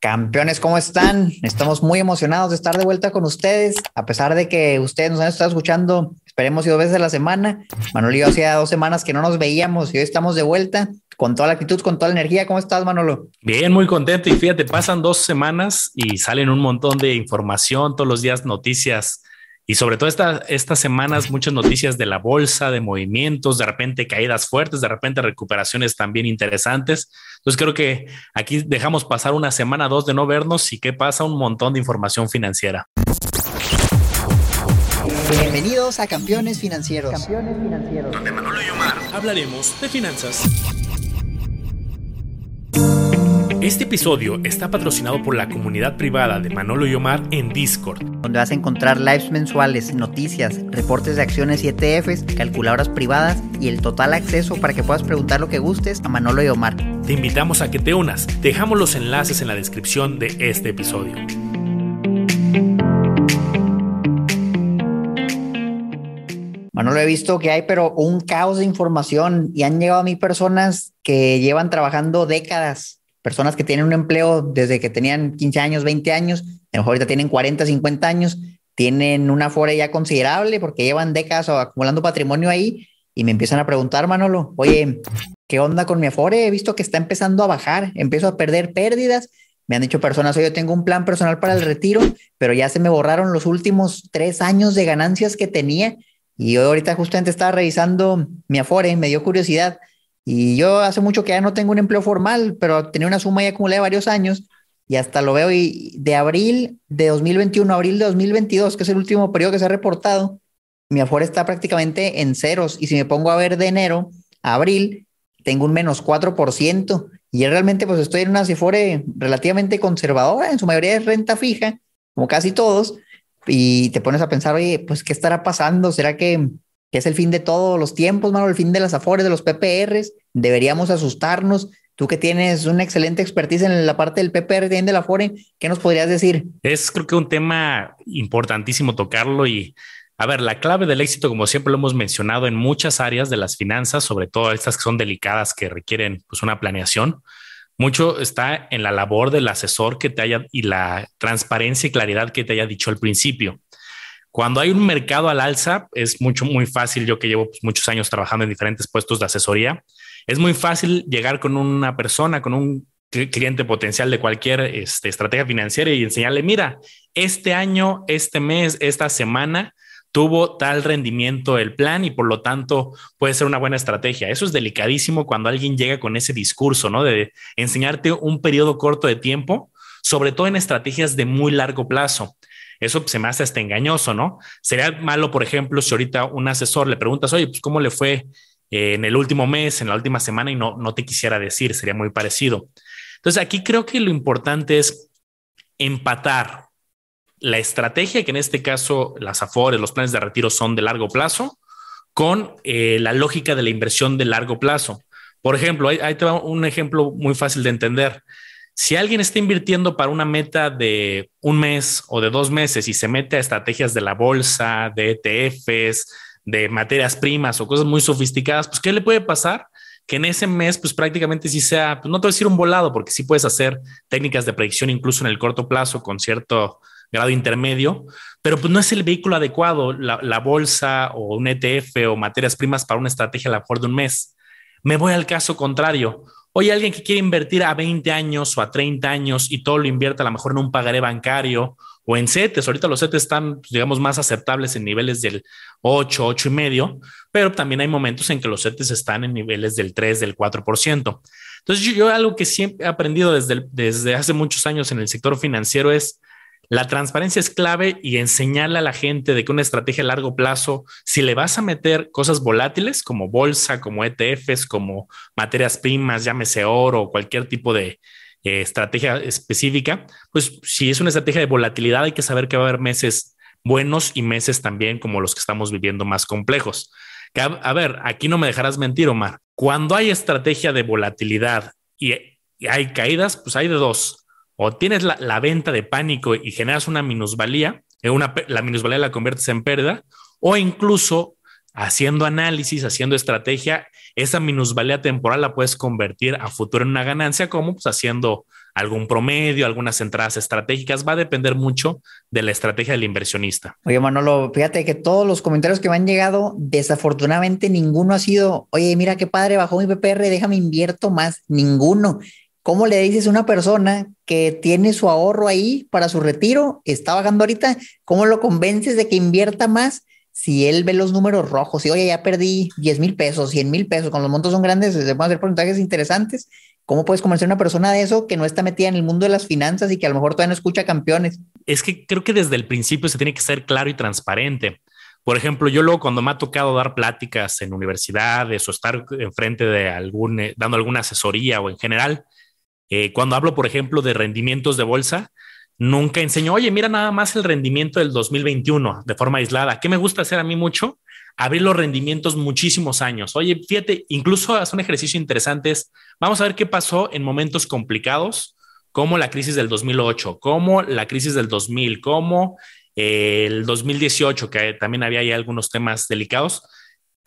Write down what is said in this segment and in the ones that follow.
Campeones, ¿cómo están? Estamos muy emocionados de estar de vuelta con ustedes, a pesar de que ustedes nos han estado escuchando, esperemos dos veces a la semana. Manolo hacía dos semanas que no nos veíamos y hoy estamos de vuelta con toda la actitud, con toda la energía. ¿Cómo estás, Manolo? Bien, muy contento y fíjate, pasan dos semanas y salen un montón de información, todos los días noticias y sobre todo esta, estas semanas, muchas noticias de la bolsa, de movimientos, de repente caídas fuertes, de repente recuperaciones también interesantes. Entonces creo que aquí dejamos pasar una semana, dos de no vernos y qué pasa, un montón de información financiera. Bienvenidos a Campeones Financieros. Campeones Financieros. Donde Manolo y Omar hablaremos de finanzas. Este episodio está patrocinado por la comunidad privada de Manolo y Omar en Discord, donde vas a encontrar lives mensuales, noticias, reportes de acciones y ETFs, calculadoras privadas y el total acceso para que puedas preguntar lo que gustes a Manolo y Omar. Te invitamos a que te unas. Dejamos los enlaces en la descripción de este episodio. Manolo, he visto que hay, pero un caos de información y han llegado a mí personas que llevan trabajando décadas personas que tienen un empleo desde que tenían 15 años, 20 años, a lo mejor ahorita tienen 40, 50 años, tienen una afore ya considerable porque llevan décadas acumulando patrimonio ahí y me empiezan a preguntar, Manolo, oye, ¿qué onda con mi afore? He visto que está empezando a bajar, empiezo a perder pérdidas. Me han dicho personas, oye, yo tengo un plan personal para el retiro, pero ya se me borraron los últimos tres años de ganancias que tenía. Y yo ahorita justamente estaba revisando mi afore, me dio curiosidad y yo hace mucho que ya no tengo un empleo formal, pero tenía una suma ya acumulada de varios años y hasta lo veo y de abril de 2021 a abril de 2022, que es el último periodo que se ha reportado, mi aforo está prácticamente en ceros. Y si me pongo a ver de enero a abril, tengo un menos 4%. Y realmente pues estoy en una Cifore relativamente conservadora, en su mayoría es renta fija, como casi todos. Y te pones a pensar, oye, pues ¿qué estará pasando? ¿Será que que es el fin de todos los tiempos, mano, el fin de las afores, de los PPRs. Deberíamos asustarnos. Tú que tienes una excelente expertise en la parte del PPR y de la Afore, ¿qué nos podrías decir? Es creo que un tema importantísimo tocarlo y a ver, la clave del éxito, como siempre lo hemos mencionado en muchas áreas de las finanzas, sobre todo estas que son delicadas, que requieren pues una planeación, mucho está en la labor del asesor que te haya y la transparencia y claridad que te haya dicho al principio. Cuando hay un mercado al alza, es mucho, muy fácil, yo que llevo pues, muchos años trabajando en diferentes puestos de asesoría, es muy fácil llegar con una persona, con un cliente potencial de cualquier este, estrategia financiera y enseñarle, mira, este año, este mes, esta semana tuvo tal rendimiento el plan y por lo tanto puede ser una buena estrategia. Eso es delicadísimo cuando alguien llega con ese discurso, ¿no? De enseñarte un periodo corto de tiempo, sobre todo en estrategias de muy largo plazo. Eso se me hace hasta engañoso, ¿no? Sería malo, por ejemplo, si ahorita un asesor le preguntas, oye, pues cómo le fue eh, en el último mes, en la última semana y no, no te quisiera decir, sería muy parecido. Entonces, aquí creo que lo importante es empatar la estrategia, que en este caso las AFORES, los planes de retiro son de largo plazo, con eh, la lógica de la inversión de largo plazo. Por ejemplo, ahí, te va un ejemplo muy fácil de entender. Si alguien está invirtiendo para una meta de un mes o de dos meses y se mete a estrategias de la bolsa, de ETFs, de materias primas o cosas muy sofisticadas, pues ¿qué le puede pasar? Que en ese mes, pues prácticamente sí sea, pues no te voy a decir un volado, porque sí puedes hacer técnicas de predicción incluso en el corto plazo con cierto grado intermedio, pero pues no es el vehículo adecuado, la, bolsa o un ETF o materias primas para una estrategia a la mejor de un mes. Me voy al caso contrario Oye, alguien que quiere invertir a 20 años o a 30 años y todo lo invierte a lo mejor en un pagaré bancario o en CETES. Ahorita los CETES están, pues, digamos, más aceptables en niveles del 8, 8 y medio, pero también hay momentos en que los CETES están en niveles del 3, del 4%. Entonces, yo, algo que siempre he aprendido desde, desde hace muchos años en el sector financiero es la transparencia es clave y enseñarle a la gente de que una estrategia a largo plazo, si le vas a meter cosas volátiles como bolsa, como ETFs, como materias primas, llámese oro o cualquier tipo de eh, estrategia específica, pues si es una estrategia de volatilidad hay que saber que va a haber meses buenos y meses también como los que estamos viviendo más complejos. a, ver, aquí no me dejarás mentir, Omar. Cuando hay estrategia de volatilidad y hay caídas, pues hay de dos o tienes la, venta de pánico y generas una minusvalía, eh, una, la minusvalía la conviertes en pérdida, o incluso haciendo análisis, haciendo estrategia, esa minusvalía temporal la puedes convertir a futuro en una ganancia, como pues haciendo algún promedio, algunas entradas estratégicas. Va a depender mucho de la estrategia del inversionista. Oye, Manolo, fíjate que todos los comentarios que me han llegado, desafortunadamente ninguno ha sido, oye, mira qué padre, bajó mi PPR, déjame invierto más. Ninguno. ¿Cómo le dices a una persona que tiene su ahorro ahí para su retiro, está bajando ahorita, cómo lo convences de que invierta más? Si él ve los números rojos y oye, ya perdí 10 mil pesos, 100 mil pesos, con los montos son grandes, se pueden hacer porcentajes interesantes. ¿Cómo puedes convencer a una persona de eso que no está metida en el mundo de las finanzas y que a lo mejor todavía no escucha campeones? Es que creo que desde el principio se tiene que ser claro y transparente. Por ejemplo, yo luego cuando me ha tocado dar pláticas en universidades o estar enfrente de algún, eh, dando alguna asesoría o en general, eh, cuando hablo, por ejemplo, de rendimientos de bolsa, nunca enseño, oye, mira nada más el rendimiento del 2021 de forma aislada. ¿Qué me gusta hacer a mí mucho? Abrir los rendimientos muchísimos años. Oye, fíjate, incluso hace un ejercicio interesante. vamos a ver qué pasó en momentos complicados, como la crisis del 2008, como la crisis del 2000, como eh, el 2018, que también había ahí algunos temas delicados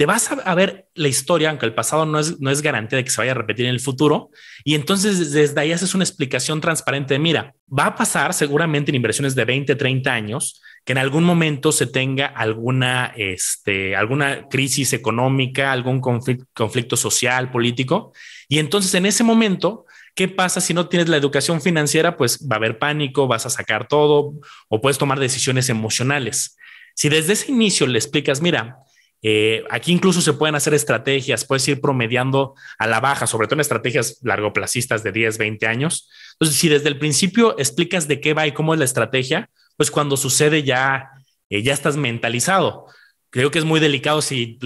te vas a, ver la historia, aunque el pasado no es, no es garantía de que se vaya a repetir en el futuro. Y entonces desde ahí haces una explicación transparente de, mira, va a pasar seguramente en inversiones de 20, 30 años que en algún momento se tenga alguna, este, alguna crisis económica, algún conflicto, conflicto social, político. Y entonces en ese momento, ¿qué pasa si no tienes la educación financiera? Pues va a haber pánico, vas a sacar todo o puedes tomar decisiones emocionales. Si desde ese inicio le explicas, mira, eh, aquí incluso se pueden hacer estrategias, puedes ir promediando a la baja, sobre todo en estrategias largoplacistas de 10, 20 años. Entonces, si desde el principio explicas de qué va y cómo es la estrategia, pues cuando sucede ya, eh, ya estás mentalizado. Creo que es muy delicado si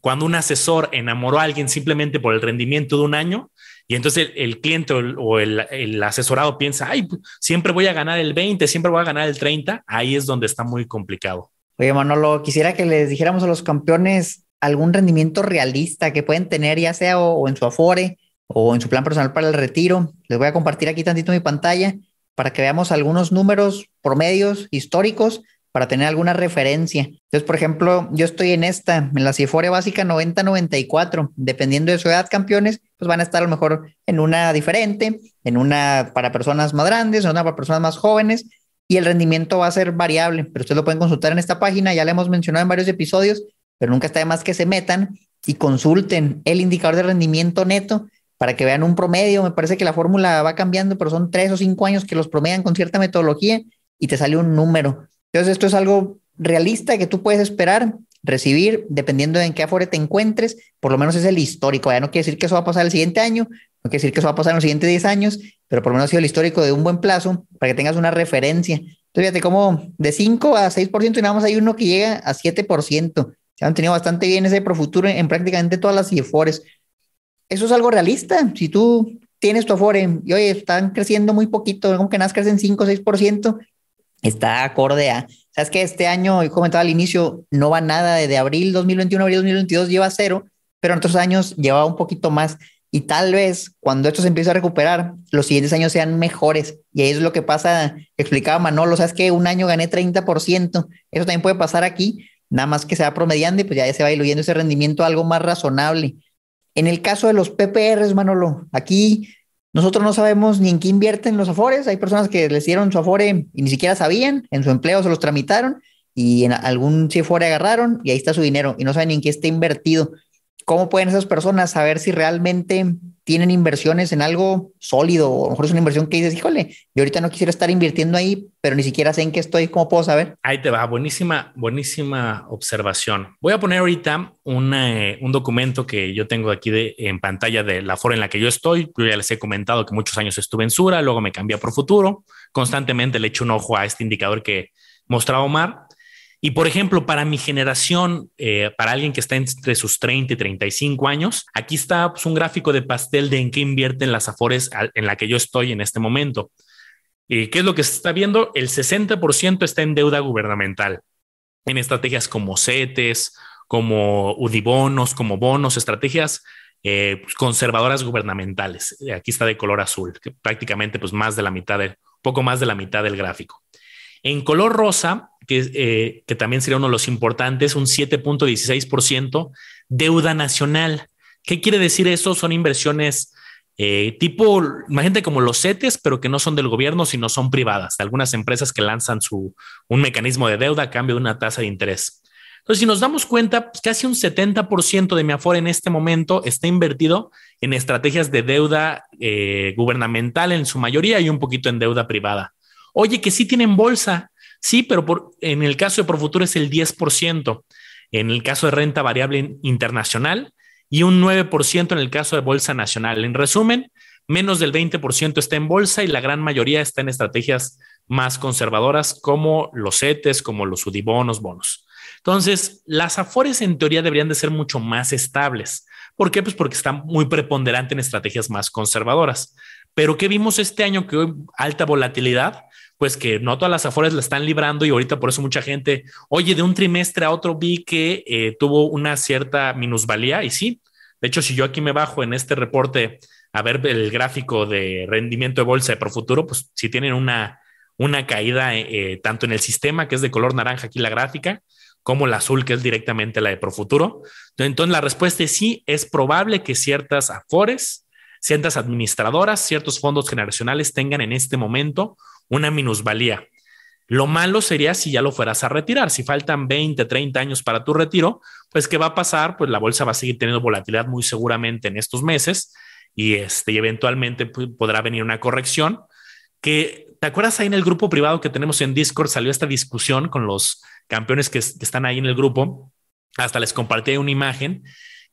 cuando un asesor enamoró a alguien simplemente por el rendimiento de un año y entonces el, cliente o, el, el, asesorado piensa, ay, siempre voy a ganar el 20, siempre voy a ganar el 30, ahí es donde está muy complicado. Oye, Manolo, quisiera que les dijéramos a los campeones algún rendimiento realista que pueden tener, ya sea o, en su Afore o en su plan personal para el retiro. Les voy a compartir aquí tantito mi pantalla para que veamos algunos números promedios históricos para tener alguna referencia. Entonces, por ejemplo, yo estoy en esta, en la Cifore básica 90-94, dependiendo de su edad, campeones, pues van a estar a lo mejor en una diferente, en una para personas más grandes, en una para personas más jóvenes, y el rendimiento va a ser variable, pero ustedes lo pueden consultar en esta página, ya le hemos mencionado en varios episodios, pero nunca está de más que se metan y consulten el indicador de rendimiento neto para que vean un promedio. Me parece que la fórmula va cambiando, pero son tres o cinco años que los promedian con cierta metodología y te sale un número. Entonces, esto es algo realista que tú puedes esperar recibir, dependiendo de en qué afore te encuentres, por lo menos es el histórico. Ya no quiere decir que eso va a pasar el siguiente año, no quiere decir que eso va a pasar en los siguientes 10 años, pero por lo menos ha sido el histórico de un buen plazo para que tengas una referencia. Entonces, fíjate cómo de 5 a 6% y nada más hay uno que llega a 7%. Se han tenido bastante bien ese Profuturo en, en prácticamente todas las IFORES. Eso es algo realista. Si tú tienes tu Afore y oye, están creciendo muy poquito, como que nada crecen 5 o 6%, está acorde a Sabes que este año, yo comentaba al inicio, no va nada de abril 2021 a abril 2022 lleva cero, pero en otros años llevaba un poquito más. Y tal vez cuando esto se empiece a recuperar, los siguientes años sean mejores. Y ahí es lo que pasa, explicaba Manolo, sabes que un año gané 30%, eso también puede pasar aquí, nada más que se va promediando y pues ya se va diluyendo ese rendimiento a algo más razonable. En el caso de los PPRs, Manolo, aquí nosotros no sabemos ni en qué invierten los afores. Hay personas que les dieron su afore y ni siquiera sabían, en su empleo se los tramitaron y en algún afore agarraron y ahí está su dinero y no saben ni en qué está invertido. ¿Cómo pueden esas personas saber si realmente tienen inversiones en algo sólido? O a lo mejor es una inversión que dices, híjole, yo ahorita no quisiera estar invirtiendo ahí, pero ni siquiera sé en qué estoy, ¿cómo puedo saber? Ahí te va, buenísima, buenísima observación. Voy a poner ahorita eh, un documento que yo tengo aquí de, en pantalla de la fora en la que yo estoy. Yo ya les he comentado que muchos años estuve en Sura, luego me cambié a Profuturo. Constantemente le echo un ojo a este indicador que mostraba Omar y por ejemplo, para mi generación, eh, para alguien que está entre sus 30 y 35 años, aquí está pues, un gráfico de pastel de en qué invierten las Afores en la que yo estoy en este momento. ¿Y qué es lo que se está viendo? El 60% está en deuda gubernamental, en estrategias como CETES, como UDIBONOS, como bonos, estrategias eh, pues, conservadoras gubernamentales. Aquí está de color azul, prácticamente pues más de la mitad, de, poco más de la mitad del gráfico. En color rosa, que, eh, que también sería uno de los importantes, un 7.16% deuda nacional. ¿Qué quiere decir eso? Son inversiones eh, tipo, imagínate como los CETES, pero que no son del gobierno, sino son privadas, de algunas empresas que lanzan su, un mecanismo de deuda a cambio de una tasa de interés. Entonces, si nos damos cuenta, pues, casi un 70% de mi Afore en este momento está invertido en estrategias de deuda eh, gubernamental en su mayoría y un poquito en deuda privada. Oye, que sí tienen bolsa, sí, pero por, en el caso de Profuturo es el 10%, en el caso de renta variable internacional y un 9% en el caso de bolsa nacional. En resumen, menos del 20% está en bolsa y la gran mayoría está en estrategias más conservadoras como los CETES, como los UDIBONOS, bonos. Entonces, las afores en teoría deberían de ser mucho más estables. ¿Por qué? Pues porque están muy preponderante en estrategias más conservadoras. Pero ¿qué vimos este año? Que hoy alta volatilidad, pues que no todas las afores la están librando y ahorita por eso mucha gente, oye, de un trimestre a otro vi que eh, tuvo una cierta minusvalía y sí. De hecho, si yo aquí me bajo en este reporte a ver el gráfico de rendimiento de bolsa de Profuturo, pues si tienen una, una caída eh, tanto en el sistema, que es de color naranja aquí la gráfica, como la azul, que es directamente la de Profuturo. Entonces, la respuesta es sí, es probable que ciertas afores, ciertas administradoras, ciertos fondos generacionales tengan en este momento una minusvalía. Lo malo sería si ya lo fueras a retirar. Si faltan 20, 30 años para tu retiro, pues ¿qué va a pasar? Pues la bolsa va a seguir teniendo volatilidad muy seguramente en estos meses y, este, eventualmente pues, podrá venir una corrección que, ¿te acuerdas ahí en el grupo privado que tenemos en Discord? Salió esta discusión con los campeones que, están ahí en el grupo, hasta les compartí una imagen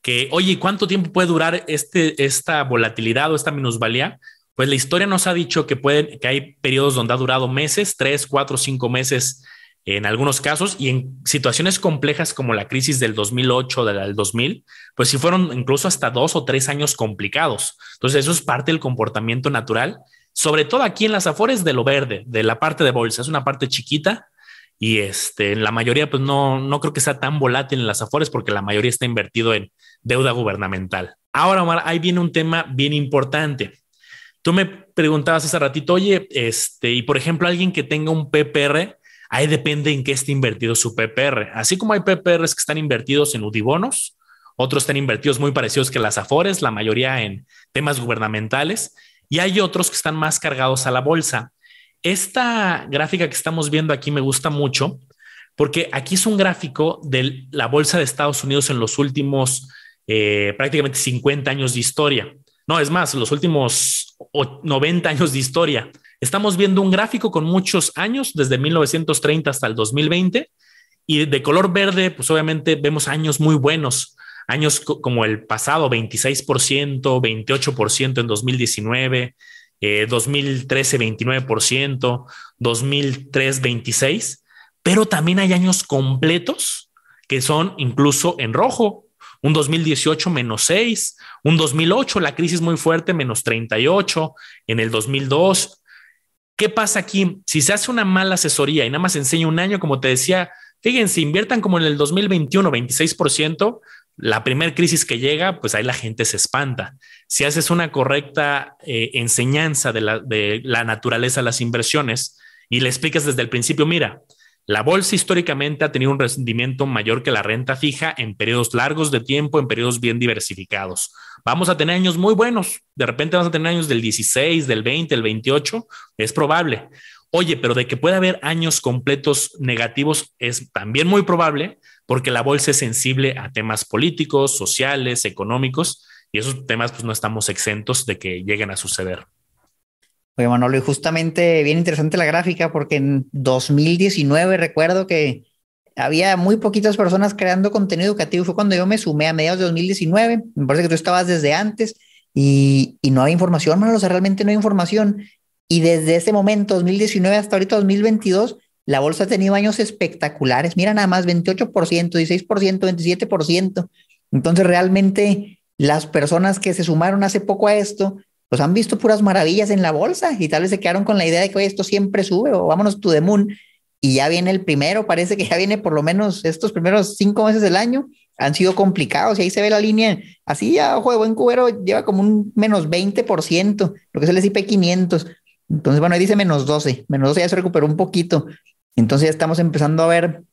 que, oye, ¿cuánto tiempo puede durar este, esta volatilidad o esta minusvalía? Pues la historia nos ha dicho que, pueden, que hay periodos donde ha durado meses, tres, cuatro, cinco meses en algunos casos y en situaciones complejas como la crisis del 2008, del 2000, pues sí fueron incluso hasta dos o tres años complicados. Entonces eso es parte del comportamiento natural, sobre todo aquí en las afores de lo verde, de la parte de bolsa. Es una parte chiquita, y este, en la mayoría, pues no, no creo que sea tan volátil en las afores porque la mayoría está invertido en deuda gubernamental. Ahora, Omar, ahí viene un tema bien importante. Tú me preguntabas hace ratito, oye, este, y por ejemplo, alguien que tenga un PPR, ahí depende en qué esté invertido su PPR. Así como hay PPRs que están invertidos en UDIBONOS, otros están invertidos muy parecidos que las Afores, la mayoría en temas gubernamentales, y hay otros que están más cargados a la bolsa. Esta gráfica que estamos viendo aquí me gusta mucho porque aquí es un gráfico de la bolsa de Estados Unidos en los últimos eh, prácticamente 50 años de historia. No, es más, los últimos 90 años de historia. Estamos viendo un gráfico con muchos años, desde 1930 hasta el 2020, y de color verde, pues obviamente vemos años muy buenos, años como el pasado, 26%, 28% en 2019, 2013 29%, 2003 26%, pero también hay años completos que son incluso en rojo. Un 2018 menos 6, un 2008 la crisis muy fuerte menos 38, en el 2002. ¿Qué pasa aquí? Si se hace una mala asesoría y nada más enseña un año, como te decía, fíjense, inviertan como en el 2021, 26%, la primera crisis que llega, pues ahí la gente se espanta. Si haces una correcta eh, enseñanza de la, de la naturaleza de las inversiones y le explicas desde el principio, mira, la bolsa históricamente ha tenido un rendimiento mayor que la renta fija en periodos largos de tiempo, en periodos bien diversificados. Vamos a tener años muy buenos. De repente vamos a tener años del 16, del 20, del 28. Es probable. Oye, pero de que pueda haber años completos negativos es también muy probable porque la bolsa es sensible a temas políticos, sociales, económicos, y esos temas pues no estamos exentos de que lleguen a suceder. Oye, Manolo, y justamente bien interesante la gráfica porque en 2019 recuerdo que había muy poquitas personas creando contenido educativo. Fue cuando yo me sumé a mediados de 2019. Me parece que tú estabas desde antes y, y no había información, Manolo, o sea, realmente no hay información. Y desde ese momento, 2019 hasta ahorita 2022, la bolsa ha tenido años espectaculares. Mira nada más, 28%, 16%, 27%. Entonces realmente las personas que se sumaron hace poco a esto, pues han visto puras maravillas en la bolsa y tal vez se quedaron con la idea de que esto siempre sube o vámonos to the moon. Y ya viene el primero, parece que ya viene por lo menos estos primeros cinco meses del año han sido complicados y ahí se ve la línea, así ya, ojo de buen cubero, lleva como un menos 20%, lo que es el S&P 500. Entonces, bueno, ahí dice menos 12, menos 12 ya se recuperó un poquito, entonces ya estamos empezando a ver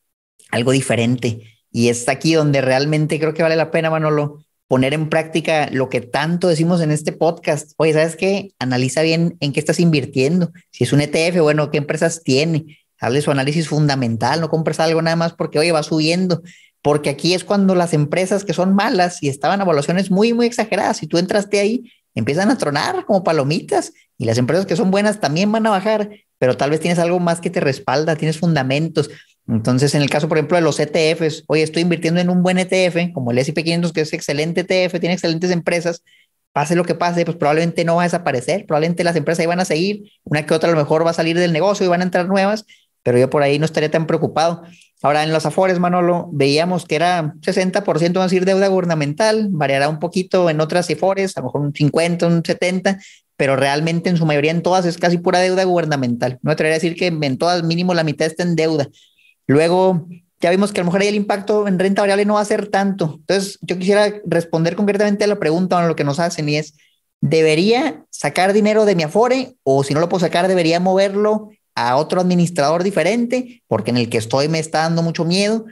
algo diferente. Y es aquí donde realmente creo que vale la pena, Manolo, poner en práctica lo que tanto decimos en este podcast. Oye, ¿sabes qué? Analiza bien en qué estás invirtiendo. Si es un ETF, bueno, ¿qué empresas tiene? Hazle su análisis fundamental, no compres algo nada más porque, oye, va subiendo. Porque aquí es cuando las empresas que son malas y estaban a evaluaciones muy, muy exageradas, si tú entraste ahí, empiezan a tronar como palomitas y las empresas que son buenas también van a bajar, pero tal vez tienes algo más que te respalda, tienes fundamentos. Entonces, en el caso, por ejemplo, de los ETFs, oye, estoy invirtiendo en un buen ETF, como el S&P 500, que es excelente ETF, tiene excelentes empresas, pase lo que pase, pues probablemente no va a desaparecer, probablemente las empresas ahí van a seguir, una que otra a lo mejor va a salir del negocio y van a entrar nuevas, pero yo por ahí no estaría tan preocupado. Ahora, en los Afores, Manolo, veíamos que era 60%, vamos a decir, deuda gubernamental, variará un poquito en otras Afores, a lo mejor un 50, un 70, pero realmente en su mayoría en todas es casi pura deuda gubernamental. No me atrevería a decir que en todas mínimo la mitad está en deuda. Luego, ya vimos que a lo mejor ahí el impacto en renta variable no va a ser tanto. Entonces, yo quisiera responder concretamente a la pregunta o lo que nos hacen y es, ¿debería sacar dinero de mi Afore o si no lo puedo sacar, debería moverlo a otro administrador diferente porque en el que estoy me está dando mucho miedo?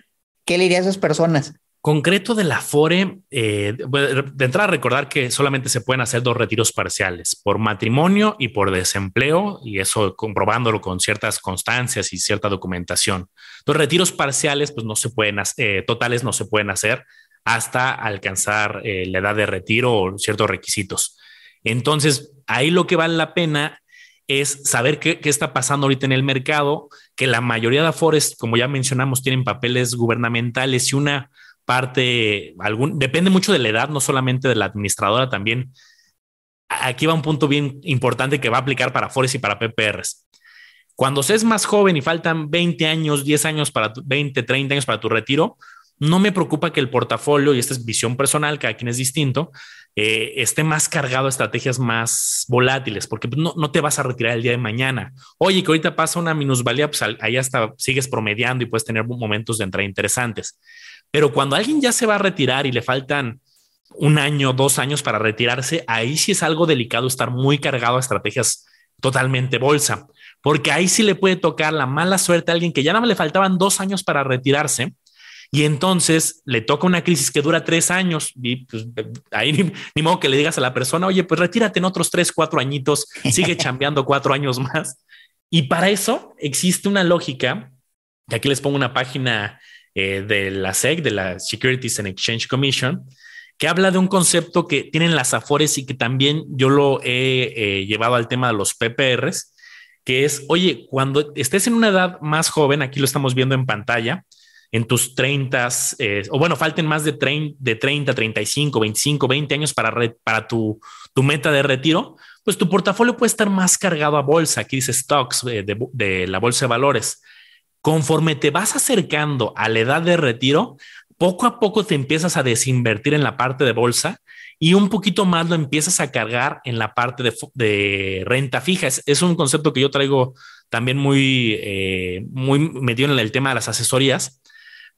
¿Qué le diría a esas personas? Concreto de la FORE, eh, de entrada recordar que solamente se pueden hacer dos retiros parciales, por matrimonio y por desempleo, y eso comprobándolo con ciertas constancias y cierta documentación. Los retiros parciales, pues no se pueden, eh, totales no se pueden hacer hasta alcanzar eh, la edad de retiro o ciertos requisitos. Entonces, ahí lo que vale la pena es saber qué, qué, está pasando ahorita en el mercado, que la mayoría de Afores, como ya mencionamos, tienen papeles gubernamentales y una parte, algún, depende mucho de la edad, no solamente de la administradora, también. Aquí va un punto bien importante que va a aplicar para Forex y para PPRs. Cuando se es más joven y faltan 20 años, 10 años para tu, 20, 30 años para tu retiro, no me preocupa que el portafolio, y esta es visión personal, cada quien es distinto, eh, esté más cargado a estrategias más volátiles, porque no, no, te vas a retirar el día de mañana. Oye, que ahorita pasa una minusvalía, pues ahí hasta sigues promediando y puedes tener momentos de entrada interesantes. Pero cuando alguien ya se va a retirar y le faltan un año, dos años para retirarse, ahí sí es algo delicado estar muy cargado a estrategias totalmente bolsa, porque ahí sí le puede tocar la mala suerte a alguien que ya nada más le faltaban dos años para retirarse y entonces le toca una crisis que dura tres años y pues ahí ni, ni, modo que le digas a la persona, oye, pues retírate en otros tres, cuatro añitos, sigue chambeando cuatro años más. Y para eso existe una lógica, que aquí les pongo una página eh, de la SEC, de la Securities and Exchange Commission, que habla de un concepto que tienen las AFORES y que también yo lo he eh, llevado al tema de los PPRs, que es, oye, cuando estés en una edad más joven, aquí lo estamos viendo en pantalla, en tus 30, eh, o bueno, falten más de, de 30, 35, 25, 20 años para, tu, meta de retiro, pues tu portafolio puede estar más cargado a bolsa. Aquí dice stocks de, de, de la bolsa de valores. Conforme te vas acercando a la edad de retiro, poco a poco te empiezas a desinvertir en la parte de bolsa y un poquito más lo empiezas a cargar en la parte de, renta fija. Es, un concepto que yo traigo también muy, eh, muy metido en el tema de las asesorías,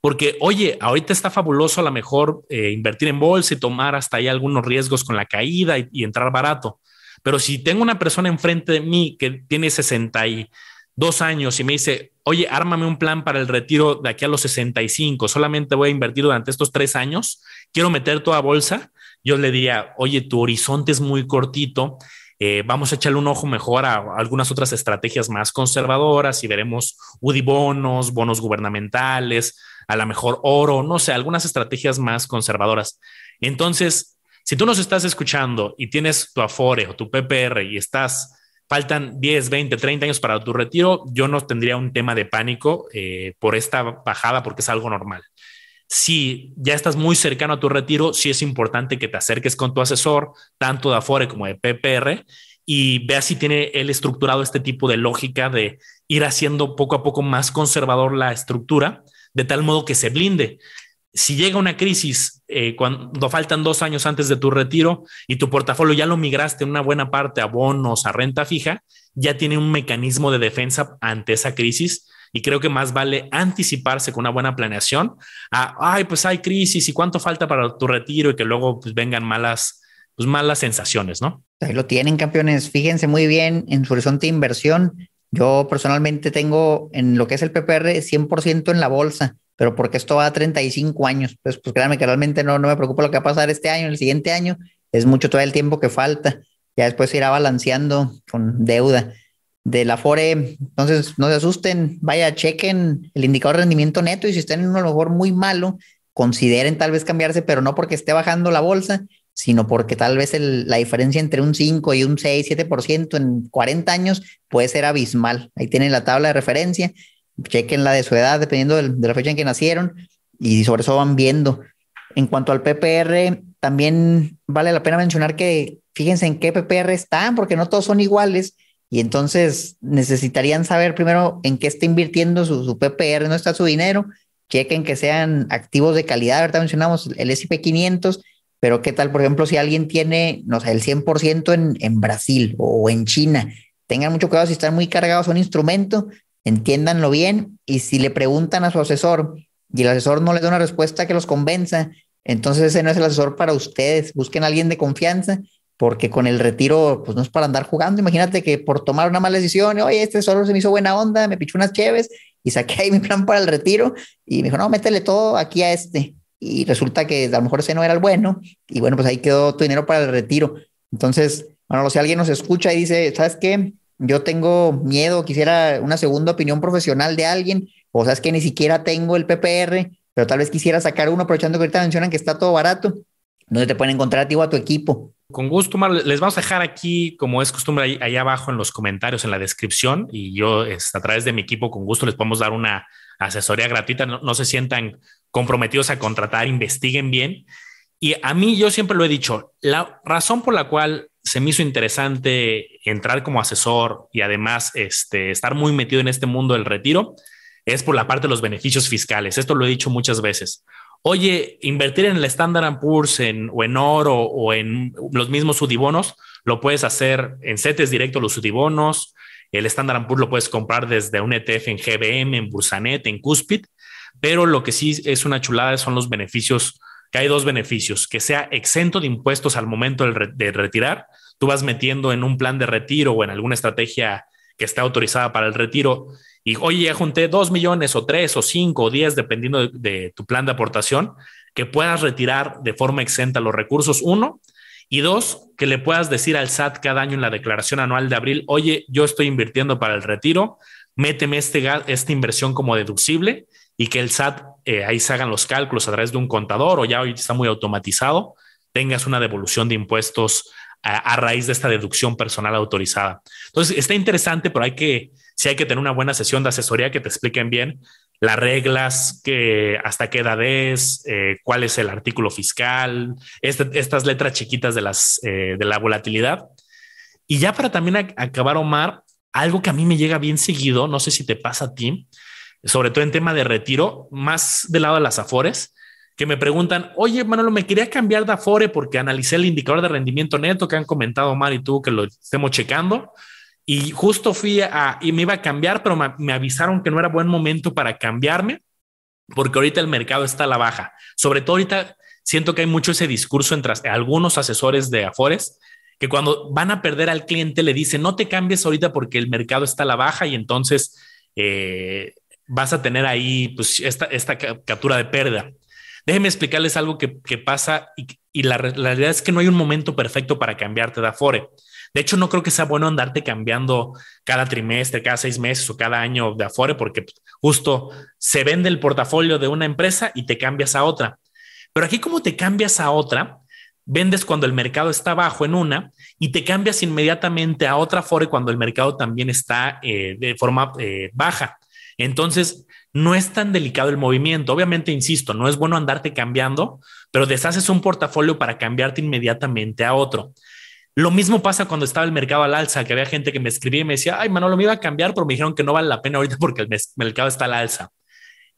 porque oye, ahorita está fabuloso a lo mejor eh, invertir en bolsa y tomar hasta ahí algunos riesgos con la caída y, y entrar barato. Pero si tengo una persona enfrente de mí que tiene 60 y dos años y me dice, oye, ármame un plan para el retiro de aquí a los 65, solamente voy a invertir durante estos tres años, quiero meter toda bolsa, yo le diría, oye, tu horizonte es muy cortito, eh, vamos a echarle un ojo mejor a algunas otras estrategias más conservadoras y veremos UDI bonos, bonos gubernamentales, a lo mejor oro, no sé, algunas estrategias más conservadoras. Entonces, si tú nos estás escuchando y tienes tu Afore o tu PPR y estás faltan 10, 20, 30 años para tu retiro, yo no tendría un tema de pánico eh, por esta bajada porque es algo normal. Si ya estás muy cercano a tu retiro, sí es importante que te acerques con tu asesor, tanto de Afore como de PPR, y veas si tiene él estructurado este tipo de lógica de ir haciendo poco a poco más conservador la estructura, de tal modo que se blinde si llega una crisis eh, cuando faltan dos años antes de tu retiro y tu portafolio ya lo migraste en una buena parte a bonos, a renta fija, ya tiene un mecanismo de defensa ante esa crisis. Y creo que más vale anticiparse con una buena planeación a, ay, pues hay crisis y cuánto falta para tu retiro y que luego pues, vengan malas, pues, malas sensaciones, ¿no? Ahí lo tienen, campeones. Fíjense muy bien en su horizonte de inversión. Yo personalmente tengo en lo que es el PPR 100% en la bolsa pero porque esto va a 35 años. Pues, pues créanme que realmente no, no me preocupa lo que va a pasar este año, el siguiente año, es mucho todo el tiempo que falta. Ya después se irá balanceando con deuda de la FORE. Entonces, no se asusten, vaya, chequen el indicador de rendimiento neto y si están en un mejor muy malo, consideren tal vez cambiarse, pero no porque esté bajando la bolsa, sino porque tal vez la diferencia entre un 5 y un 6, 7% en 40 años puede ser abismal. Ahí tienen la tabla de referencia, chequen la de su edad, dependiendo de, la fecha en que nacieron, y sobre eso van viendo. En cuanto al PPR, también vale la pena mencionar que fíjense en qué PPR están, porque no todos son iguales y entonces necesitarían saber primero en qué está invirtiendo su, PPR, no está su dinero. Chequen que sean activos de calidad. Ahorita mencionamos el SP 500, pero qué tal, por ejemplo, si alguien tiene, no sé, el 100% en, en Brasil o en China. Tengan mucho cuidado si están muy cargados a un instrumento, entiéndanlo bien. Y si le preguntan a su asesor y el asesor no le da una respuesta que los convenza, entonces ese no es el asesor para ustedes. Busquen a alguien de confianza porque con el retiro, pues no es para andar jugando. Imagínate que por tomar una mala decisión, oye, este solo se me hizo buena onda, me pichó unas cheves y saqué ahí mi plan para el retiro y me dijo, no, métele todo aquí a este. Y resulta que a lo mejor ese no era el bueno y bueno, pues ahí quedó tu dinero para el retiro. Entonces, bueno, si alguien nos escucha y dice, ¿sabes qué? Yo tengo miedo, quisiera una segunda opinión profesional de alguien, o sabes que ni siquiera tengo el PPR, pero tal vez quisiera sacar uno aprovechando que ahorita mencionan que está todo barato, ¿dónde te pueden encontrar a ti o a tu equipo? Con gusto. Les vamos a dejar aquí, como es costumbre, ahí, abajo en los comentarios, en la descripción, y yo a través de mi equipo, con gusto, les podemos dar una asesoría gratuita. No, se sientan comprometidos a contratar, investiguen bien. Y a mí, yo siempre lo he dicho, la razón por la cual se me hizo interesante entrar como asesor y además este, estar muy metido en este mundo del retiro es por la parte de los beneficios fiscales. Esto lo he dicho muchas veces oye, invertir en el Standard Poor's en, o en oro o en los mismos sudibonos, lo puedes hacer en CETES directo los sudibonos. El Standard Poor's lo puedes comprar desde un ETF en GBM, en Bursanet, en Cuspid, pero lo que sí es una chulada son los beneficios, que hay dos beneficios, que sea exento de impuestos al momento de retirar. Tú vas metiendo en un plan de retiro o en alguna estrategia que esté autorizada para el retiro y oye, ya junté dos millones o tres o cinco o diez, dependiendo de, tu plan de aportación, que puedas retirar de forma exenta los recursos, uno, y dos, que le puedas decir al SAT cada año en la declaración anual de abril, oye, yo estoy invirtiendo para el retiro, méteme este, esta inversión como deducible y que el SAT eh, ahí se hagan los cálculos a través de un contador o ya hoy está muy automatizado, tengas una devolución de impuestos a, raíz de esta deducción personal autorizada. Entonces, está interesante, pero hay que, sí hay que tener una buena sesión de asesoría que te expliquen bien las reglas, que, hasta qué edad es, eh, cuál es el artículo fiscal, este, estas letras chiquitas de, las, eh, de la volatilidad. Y ya para también acabar, Omar, algo que a mí me llega bien seguido, no sé si te pasa a ti, sobre todo en tema de retiro, más del lado de las afores, que me preguntan, oye, Manolo, me quería cambiar de Afore porque analicé el indicador de rendimiento neto que han comentado Omar y tú que lo estemos checando. Y justo fui a, y me iba a cambiar, pero me, avisaron que no era buen momento para cambiarme porque ahorita el mercado está a la baja. Sobre todo ahorita siento que hay mucho ese discurso entre algunos asesores de Afores que cuando van a perder al cliente le dicen, no te cambies ahorita porque el mercado está a la baja y entonces eh, vas a tener ahí pues, esta, esta captura de pérdida. Déjenme explicarles algo que, pasa y, la, realidad es que no hay un momento perfecto para cambiarte de Afore. De hecho, no creo que sea bueno andarte cambiando cada trimestre, cada seis meses o cada año de Afore, porque justo se vende el portafolio de una empresa y te cambias a otra. Pero aquí, como te cambias a otra, vendes cuando el mercado está bajo en una y te cambias inmediatamente a otra Afore cuando el mercado también está eh, de forma eh, baja. Entonces, no es tan delicado el movimiento. Obviamente, insisto, no es bueno andarte cambiando, pero deshaces un portafolio para cambiarte inmediatamente a otro. Lo mismo pasa cuando estaba el mercado al alza, que había gente que me escribía y me decía, ay, Manolo, me iba a cambiar, pero me dijeron que no vale la pena ahorita porque el mercado está al alza.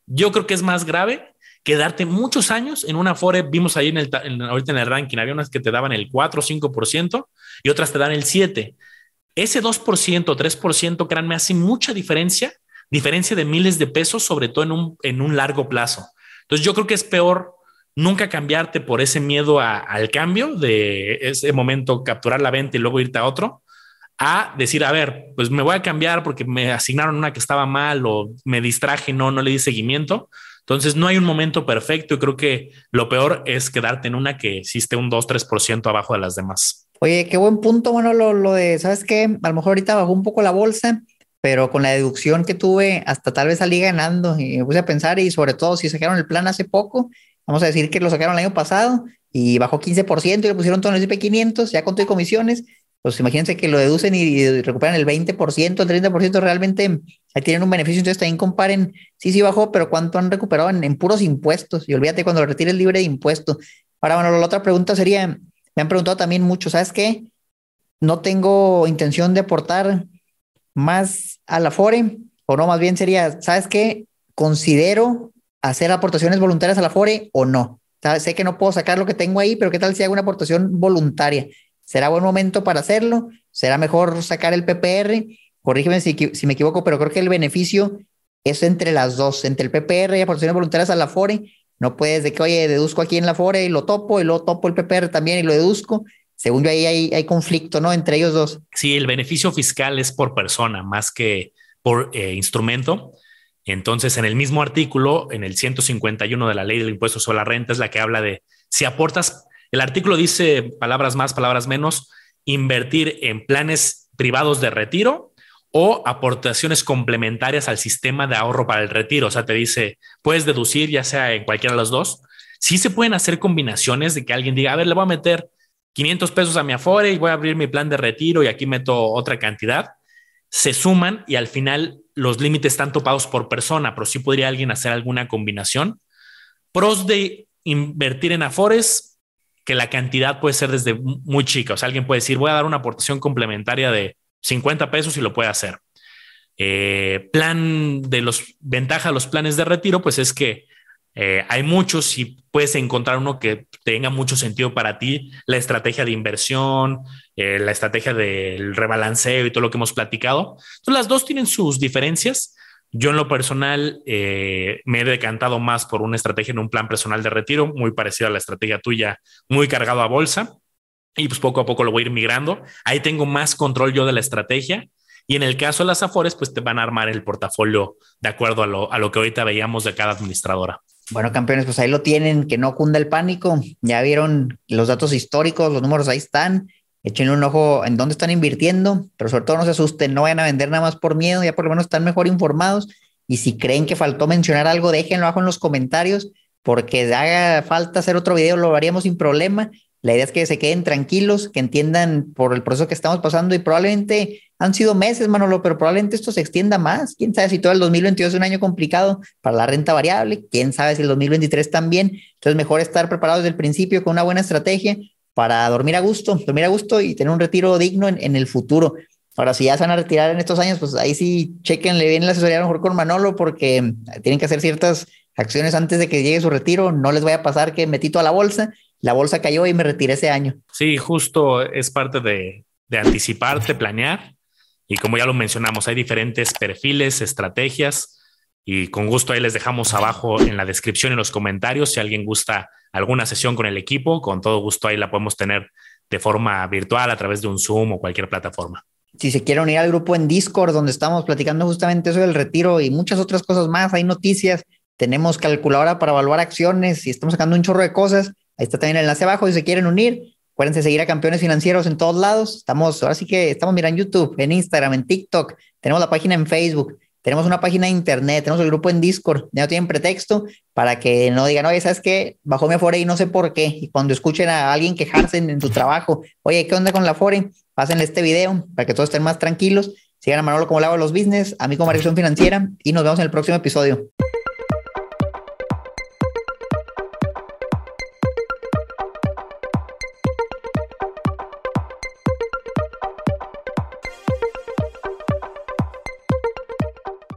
Yo creo que es más grave quedarte muchos años en una Afore. Vimos ahí en el, ahorita en el ranking, había unas que te daban el 4 o 5% y otras te dan el 7%. Ese 2%, 3%, créanme, hace mucha diferencia diferencia de miles de pesos, sobre todo en un, en un largo plazo. Entonces yo creo que es peor nunca cambiarte por ese miedo al cambio de ese momento capturar la venta y luego irte a otro, a decir, a ver, pues me voy a cambiar porque me asignaron una que estaba mal o me distraje, no, no le di seguimiento. Entonces no hay un momento perfecto y creo que lo peor es quedarte en una que existe un 2-3% abajo de las demás. Oye, qué buen punto, bueno, lo, de, ¿sabes qué? A lo mejor ahorita bajó un poco la bolsa, pero con la deducción que tuve, hasta tal vez salí ganando y me puse a pensar y sobre todo si sacaron el plan hace poco, vamos a decir que lo sacaron el año pasado y bajó 15% y le pusieron todo en el SP500, ya con comisiones, pues imagínense que lo deducen y, recuperan el 20%, el 30%, realmente ahí tienen un beneficio, entonces también comparen, sí, sí bajó, pero ¿cuánto han recuperado en, puros impuestos? Y olvídate cuando lo retires libre de impuestos. Ahora, bueno, la otra pregunta sería, me han preguntado también mucho, ¿sabes qué? No tengo intención de aportar más a la FORE, o no, más bien sería, ¿sabes qué? Considero hacer aportaciones voluntarias a la FORE o no. Sé que no puedo sacar lo que tengo ahí, pero ¿qué tal si hago una aportación voluntaria? ¿Será buen momento para hacerlo? ¿Será mejor sacar el PPR? Corrígeme si, me equivoco, pero creo que el beneficio es entre las dos, entre el PPR y aportaciones voluntarias a la FORE. No puedes de que, oye, deduzco aquí en la FORE y lo topo, y luego topo el PPR también y lo deduzco. Según yo, ahí hay, hay conflicto, ¿no? Entre ellos dos. Sí, el beneficio fiscal es por persona más que por eh, instrumento. Entonces, en el mismo artículo, en el 151 de la ley del impuesto sobre la renta, es la que habla de si aportas el artículo dice, palabras más, palabras menos, invertir en planes privados de retiro o aportaciones complementarias al sistema de ahorro para el retiro. O sea, te dice, puedes deducir ya sea en cualquiera de los dos. Sí se pueden hacer combinaciones de que alguien diga, a ver, le voy a meter 500 pesos a mi Afore y voy a abrir mi plan de retiro y aquí meto otra cantidad. Se suman y al final los límites están topados por persona, pero sí podría alguien hacer alguna combinación. Pros de invertir en Afores, que la cantidad puede ser desde muy chica. O sea, alguien puede decir, voy a dar una aportación complementaria de 50 pesos y lo puede hacer. Eh, plan de los ventaja de los planes de retiro, pues es que eh, hay muchos y puedes encontrar uno que tenga mucho sentido para ti, la estrategia de inversión, eh, la estrategia del rebalanceo y todo lo que hemos platicado. Entonces, las dos tienen sus diferencias. Yo en lo personal eh, me he decantado más por una estrategia en un plan personal de retiro, muy parecida a la estrategia tuya, muy cargado a bolsa. Y pues poco a poco lo voy a ir migrando. Ahí tengo más control yo de la estrategia. Y en el caso de las Afores, pues te van a armar el portafolio de acuerdo a lo, a lo que ahorita veíamos de cada administradora. Bueno, campeones, pues ahí lo tienen, que no cunda el pánico. Ya vieron los datos históricos, los números ahí están. Echen un ojo en dónde están invirtiendo, pero sobre todo no se asusten, no vayan a vender nada más por miedo, ya por lo menos están mejor informados. Y si creen que faltó mencionar algo, déjenlo abajo en los comentarios, porque haga falta hacer otro video, lo haríamos sin problema. La idea es que se queden tranquilos, que entiendan por el proceso que estamos pasando y probablemente han sido meses, Manolo, pero probablemente esto se extienda más. Quién sabe si todo el 2022 es un año complicado para la renta variable, quién sabe si el 2023 también. Entonces, mejor estar preparados desde el principio con una buena estrategia para dormir a gusto, dormir a gusto y tener un retiro digno en, el futuro. Ahora, si ya se van a retirar en estos años, pues ahí sí chequenle bien la asesoría a lo mejor con Manolo, porque tienen que hacer ciertas acciones antes de que llegue su retiro. No les vaya a pasar que metí toda la bolsa, la bolsa cayó y me retiré ese año. Sí, justo es parte de, de anticiparte, planear. Y como ya lo mencionamos, hay diferentes perfiles, estrategias. Y con gusto ahí les dejamos abajo en la descripción y los comentarios si alguien gusta alguna sesión con el equipo, con todo gusto ahí la podemos tener de forma virtual a través de un Zoom o cualquier plataforma. Si se quiere unir al grupo en Discord, donde estamos platicando justamente eso del retiro y muchas otras cosas más, hay noticias, tenemos calculadora para evaluar acciones y estamos sacando un chorro de cosas. Ahí está también el enlace abajo si se quieren unir. Acuérdense seguir a campeones financieros en todos lados. Estamos, ahora sí que estamos mirando en YouTube, en Instagram, en TikTok. Tenemos la página en Facebook. Tenemos una página de internet, tenemos el grupo en Discord, ya no tienen pretexto para que no digan, oye, ¿sabes qué? Bajó mi Afore y no sé por qué. Y cuando escuchen a alguien quejarse en, su trabajo, oye, ¿qué onda con la Afore? Pásenle este video para que todos estén más tranquilos. Sigan a Manolo como le hago los business, a mí como Dirección Financiera y nos vemos en el próximo episodio.